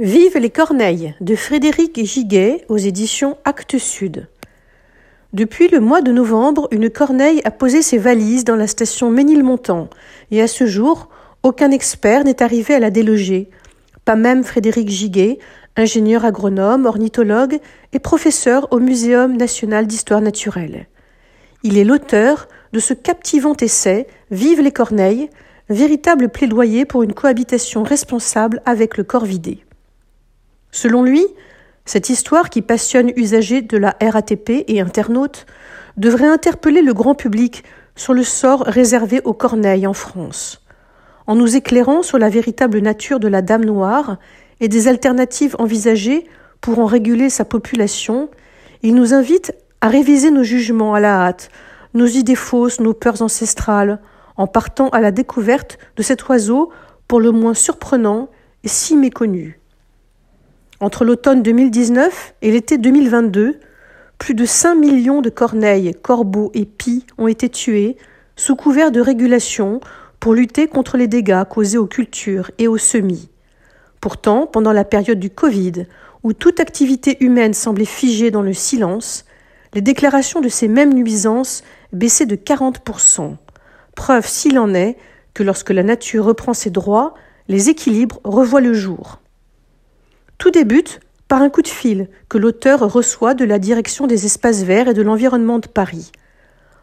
Vive les corneilles de Frédéric Giguet aux éditions Actes Sud. Depuis le mois de novembre, une corneille a posé ses valises dans la station Ménilmontant et à ce jour, aucun expert n'est arrivé à la déloger, pas même Frédéric Giguet, ingénieur agronome, ornithologue et professeur au Muséum national d'histoire naturelle. Il est l'auteur de ce captivant essai Vive les corneilles, véritable plaidoyer pour une cohabitation responsable avec le corvidé. Selon lui, cette histoire qui passionne usagers de la RATP et internautes devrait interpeller le grand public sur le sort réservé aux corneilles en France. En nous éclairant sur la véritable nature de la Dame Noire et des alternatives envisagées pour en réguler sa population, il nous invite à réviser nos jugements à la hâte, nos idées fausses, nos peurs ancestrales, en partant à la découverte de cet oiseau pour le moins surprenant et si méconnu. Entre l'automne 2019 et l'été 2022, plus de 5 millions de corneilles, corbeaux et pies ont été tués sous couvert de régulation pour lutter contre les dégâts causés aux cultures et aux semis. Pourtant, pendant la période du Covid, où toute activité humaine semblait figée dans le silence, les déclarations de ces mêmes nuisances baissaient de 40%. Preuve, s'il en est, que lorsque la nature reprend ses droits, les équilibres revoient le jour. Tout débute par un coup de fil que l'auteur reçoit de la direction des espaces verts et de l'environnement de Paris.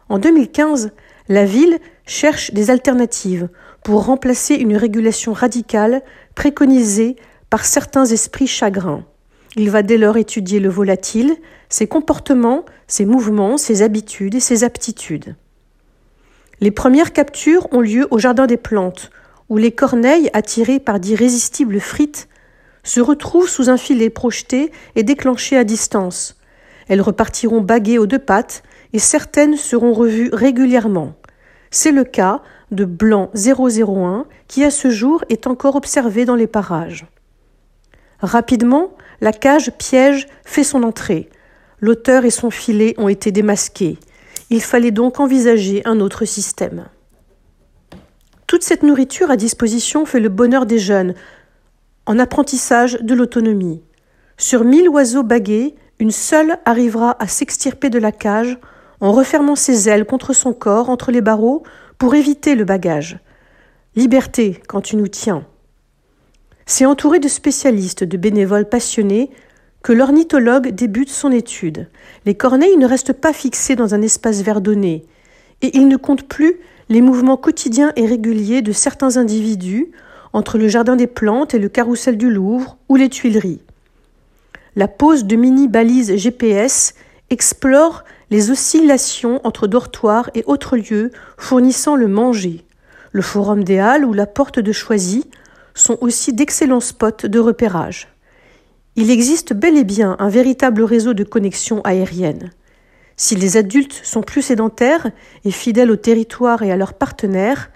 En 2015, la ville cherche des alternatives pour remplacer une régulation radicale préconisée par certains esprits chagrins. Il va dès lors étudier le volatile, ses comportements, ses mouvements, ses habitudes et ses aptitudes. Les premières captures ont lieu au Jardin des Plantes, où les corneilles, attirées par d'irrésistibles frites, se retrouvent sous un filet projeté et déclenché à distance. Elles repartiront baguées aux deux pattes et certaines seront revues régulièrement. C'est le cas de Blanc 001 qui à ce jour est encore observé dans les parages. Rapidement, la cage piège fait son entrée. L'auteur et son filet ont été démasqués. Il fallait donc envisager un autre système. Toute cette nourriture à disposition fait le bonheur des jeunes, en apprentissage de l'autonomie. Sur mille oiseaux bagués, une seule arrivera à s'extirper de la cage en refermant ses ailes contre son corps entre les barreaux pour éviter le bagage. Liberté quand tu nous tiens. C'est entouré de spécialistes, de bénévoles passionnés que l'ornithologue débute son étude. Les corneilles ne restent pas fixées dans un espace verdonné, et il ne compte plus les mouvements quotidiens et réguliers de certains individus entre le Jardin des Plantes et le Carrousel du Louvre ou les Tuileries. La pose de mini-balises GPS explore les oscillations entre dortoirs et autres lieux fournissant le manger. Le Forum des Halles ou la Porte de Choisy sont aussi d'excellents spots de repérage. Il existe bel et bien un véritable réseau de connexions aériennes. Si les adultes sont plus sédentaires et fidèles au territoire et à leurs partenaires,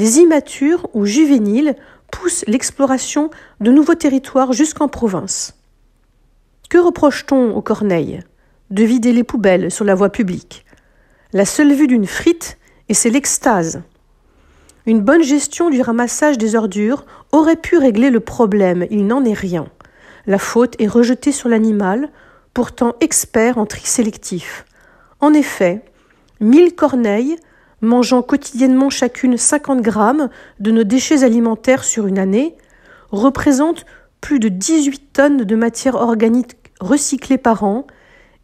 les immatures ou juvéniles poussent l'exploration de nouveaux territoires jusqu'en province. Que reproche-t-on aux corneilles De vider les poubelles sur la voie publique? La seule vue d'une frite, et c'est l'extase. Une bonne gestion du ramassage des ordures aurait pu régler le problème, il n'en est rien. La faute est rejetée sur l'animal, pourtant expert en tri sélectif. En effet, mille corneilles mangeant quotidiennement chacune 50 grammes de nos déchets alimentaires sur une année, représentent plus de 18 tonnes de matière organique recyclée par an,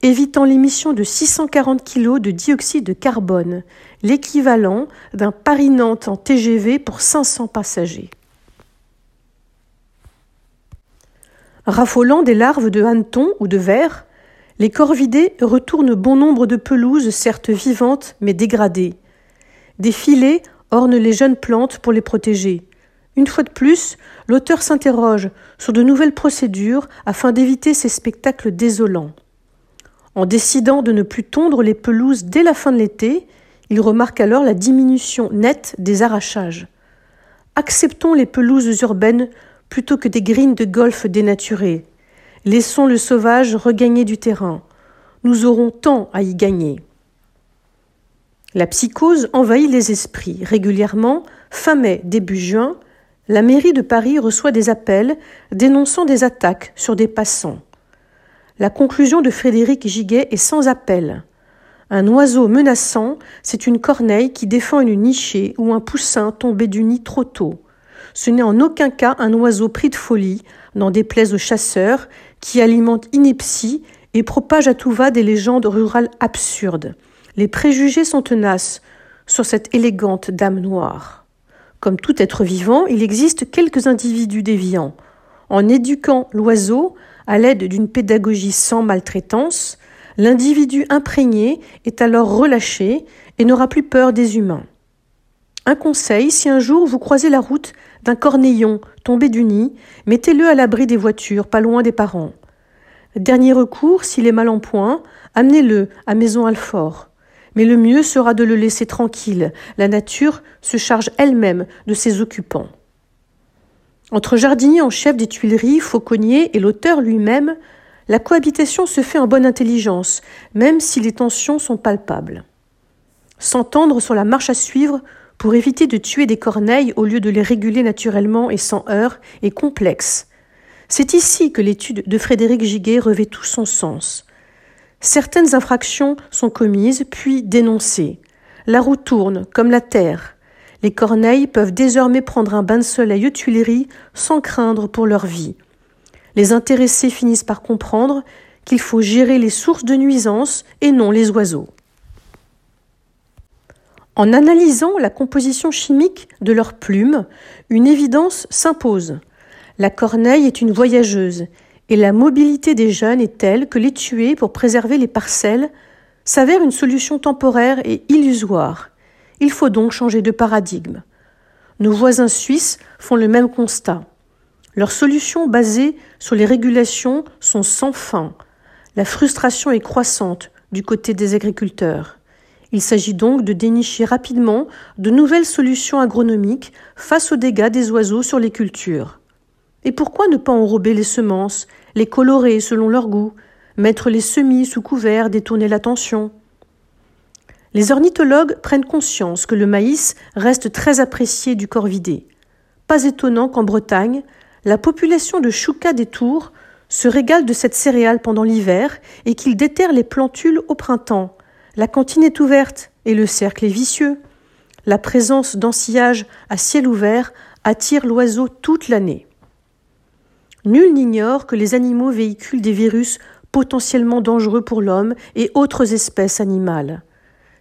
évitant l'émission de 640 kg de dioxyde de carbone, l'équivalent d'un Paris-Nantes en TGV pour 500 passagers. Raffolant des larves de hannetons ou de vers, les corvidés retournent bon nombre de pelouses certes vivantes mais dégradées, des filets ornent les jeunes plantes pour les protéger. Une fois de plus, l'auteur s'interroge sur de nouvelles procédures afin d'éviter ces spectacles désolants. En décidant de ne plus tondre les pelouses dès la fin de l'été, il remarque alors la diminution nette des arrachages. Acceptons les pelouses urbaines plutôt que des grines de golf dénaturées. Laissons le sauvage regagner du terrain. Nous aurons tant à y gagner. La psychose envahit les esprits. Régulièrement, fin mai, début juin, La mairie de Paris reçoit des appels dénonçant des attaques sur des passants. La conclusion de Frédéric Giguet est sans appel. Un oiseau menaçant, c'est une corneille qui défend une nichée ou un poussin tombé du nid trop tôt. Ce n'est en aucun cas un oiseau pris de folie, n'en déplaise aux chasseurs, qui alimente ineptie et propage à tout va des légendes rurales absurdes. Les préjugés sont tenaces sur cette élégante dame noire. Comme tout être vivant, il existe quelques individus déviants. En éduquant l'oiseau à l'aide d'une pédagogie sans maltraitance, L'individu imprégné est alors relâché et n'aura plus peur des humains. Un conseil, si un jour vous croisez la route d'un corneillon tombé du nid, mettez-le à l'abri des voitures, pas loin des parents. Dernier recours, s'il est mal en point, amenez-le à Maison Alfort. Mais le mieux sera de le laisser tranquille. La nature se charge elle-même de ses occupants. Entre jardinier en chef des Tuileries, fauconnier et l'auteur lui-même, la cohabitation se fait en bonne intelligence, même si les tensions sont palpables. S'entendre sur la marche à suivre pour éviter de tuer des corneilles au lieu de les réguler naturellement et sans heurts est complexe. C'est ici que l'étude de Frédéric Giguet revêt tout son sens. Certaines infractions sont commises puis dénoncées. La roue tourne comme la terre. Les corneilles peuvent désormais prendre un bain de soleil aux Tuileries sans craindre pour leur vie les intéressés finissent par comprendre qu'il faut gérer les sources de nuisances et non les oiseaux. En analysant la composition chimique de leurs plumes, une évidence s'impose. La corneille est une voyageuse, et la mobilité des jeunes est telle que les tuer pour préserver les parcelles s'avère une solution temporaire et illusoire. Il faut donc changer de paradigme. Nos voisins suisses font le même constat. Leurs solutions basées sur les régulations sont sans fin. La frustration est croissante du côté des agriculteurs. Il s'agit donc de dénicher rapidement de nouvelles solutions agronomiques face aux dégâts des oiseaux sur les cultures. Et pourquoi ne pas enrober les semences, les colorer selon leur goût, mettre les semis sous couvert, détourner l'attention? Les ornithologues prennent conscience que le maïs reste très apprécié du corvidé. Pas étonnant qu'en Bretagne, la population de Chouka des Tours se régale de cette céréale pendant l'hiver et qu'il déterre les plantules au printemps. La cantine est ouverte et le cercle est vicieux. La présence d'ensillages à ciel ouvert attire l'oiseau toute l'année. Nul n'ignore que les animaux véhiculent des virus potentiellement dangereux pour l'homme et autres espèces animales.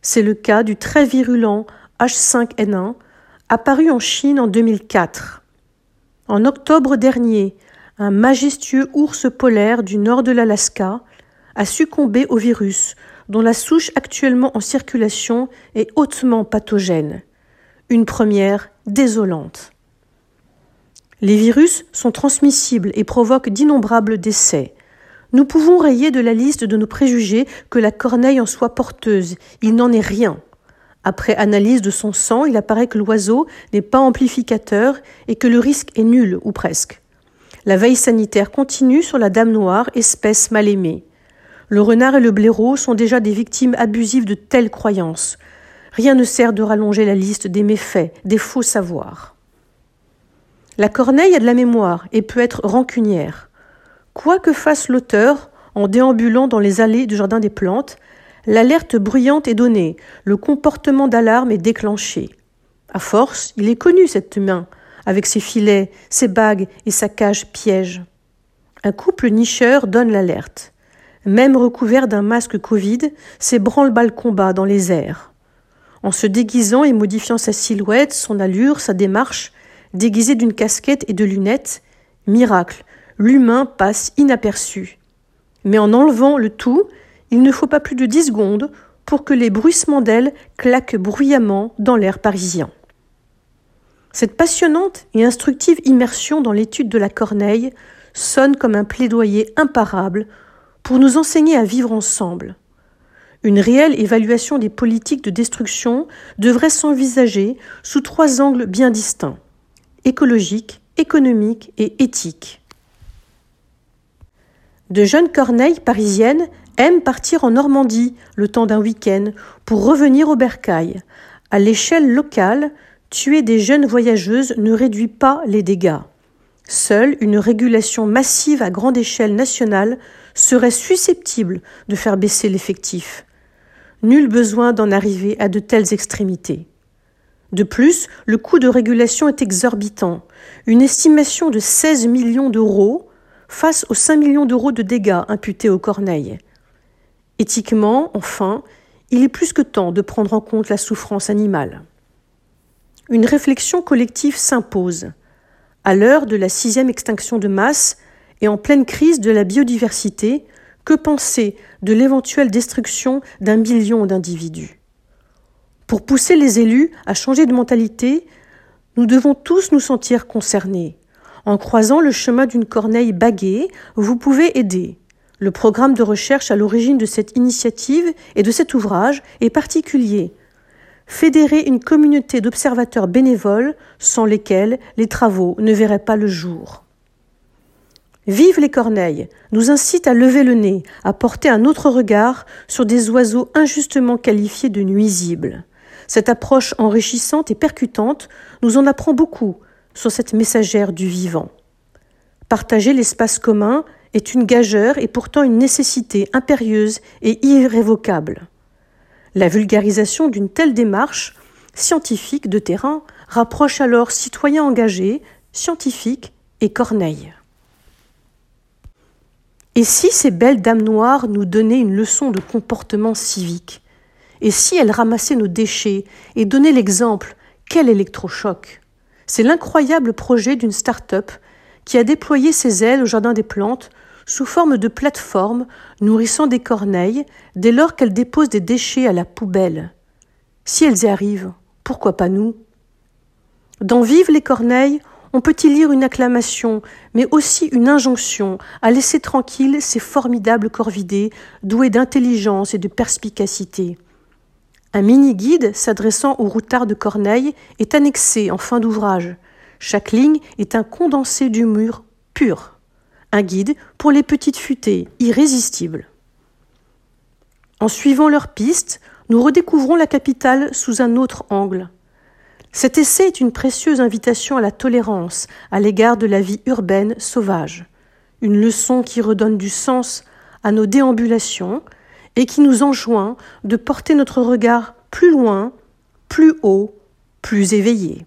C'est le cas du très virulent H5N1, apparu en Chine en 2004. En octobre dernier, un majestueux ours polaire du nord de l'Alaska a succombé au virus, dont la souche actuellement en circulation est hautement pathogène. Une première désolante. Les virus sont transmissibles et provoquent d'innombrables décès. Nous pouvons rayer de la liste de nos préjugés que la corneille en soit porteuse. Il n'en est rien. Après analyse de son sang, il apparaît que l'oiseau n'est pas amplificateur et que le risque est nul ou presque. La veille sanitaire continue sur la dame noire, espèce mal aimée. Le renard et le blaireau sont déjà des victimes abusives de telles croyances. Rien ne sert de rallonger la liste des méfaits, des faux savoirs. La corneille a de la mémoire et peut être rancunière. Quoi que fasse l'auteur, en déambulant dans les allées du jardin des plantes, L'alerte bruyante est donnée, le comportement d'alarme est déclenché. À force, il est connu cette main, avec ses filets, ses bagues et sa cage piège. Un couple nicheur donne l'alerte. Même recouvert d'un masque Covid, ses branle-balles combat dans les airs. En se déguisant et modifiant sa silhouette, son allure, sa démarche, déguisé d'une casquette et de lunettes, miracle, l'humain passe inaperçu. Mais en enlevant le tout, il ne faut pas plus de dix secondes pour que les bruissements d'ailes claquent bruyamment dans l'air parisien. Cette passionnante et instructive immersion dans l'étude de la corneille sonne comme un plaidoyer imparable pour nous enseigner à vivre ensemble. Une réelle évaluation des politiques de destruction devrait s'envisager sous trois angles bien distincts écologique, économique et éthique. De jeunes corneilles parisiennes aiment partir en Normandie le temps d'un week-end pour revenir au bercail. À l'échelle locale, tuer des jeunes voyageuses ne réduit pas les dégâts. Seule une régulation massive à grande échelle nationale serait susceptible de faire baisser l'effectif. Nul besoin d'en arriver à de telles extrémités. De plus, le coût de régulation est exorbitant. Une estimation de 16 millions d'euros face aux 5 millions d'euros de dégâts imputés aux corneilles. Éthiquement, enfin, il est plus que temps de prendre en compte la souffrance animale. Une réflexion collective s'impose. À l'heure de la sixième extinction de masse et en pleine crise de la biodiversité, que penser de l'éventuelle destruction d'un million d'individus? Pour pousser les élus à changer de mentalité, nous devons tous nous sentir concernés. En croisant le chemin d'une corneille baguée, vous pouvez aider. Le programme de recherche à l'origine de cette initiative et de cet ouvrage est particulier fédérer une communauté d'observateurs bénévoles sans lesquels les travaux ne verraient pas le jour. Vive les corneilles nous incite à lever le nez, à porter un autre regard sur des oiseaux injustement qualifiés de nuisibles. Cette approche enrichissante et percutante nous en apprend beaucoup sur cette messagère du vivant. Partager l'espace commun est une gageure et pourtant une nécessité impérieuse et irrévocable. La vulgarisation d'une telle démarche scientifique de terrain rapproche alors citoyens engagés, scientifiques et Corneille. Et si ces belles dames noires nous donnaient une leçon de comportement civique? Et si elles ramassaient nos déchets et donnaient l'exemple Quel électrochoc C'est l'incroyable projet d'une start-up qui a déployé ses ailes au Jardin des Plantes sous forme de plateforme nourrissant des corneilles dès lors qu'elles déposent des déchets à la poubelle. Si elles y arrivent, pourquoi pas nous? Dans Vive les corneilles, on peut y lire une acclamation, mais aussi une injonction à laisser tranquilles ces formidables corvidés, doués d'intelligence et de perspicacité. Un mini-guide s'adressant aux routards de Corneille est annexé en fin d'ouvrage. Chaque ligne est un condensé d'humour pur un guide pour les petites futées, irrésistibles. En suivant leurs pistes, nous redécouvrons la capitale sous un autre angle. Cet essai est une précieuse invitation à la tolérance à l'égard de la vie urbaine sauvage, une leçon qui redonne du sens à nos déambulations et qui nous enjoint de porter notre regard plus loin, plus haut, plus éveillé.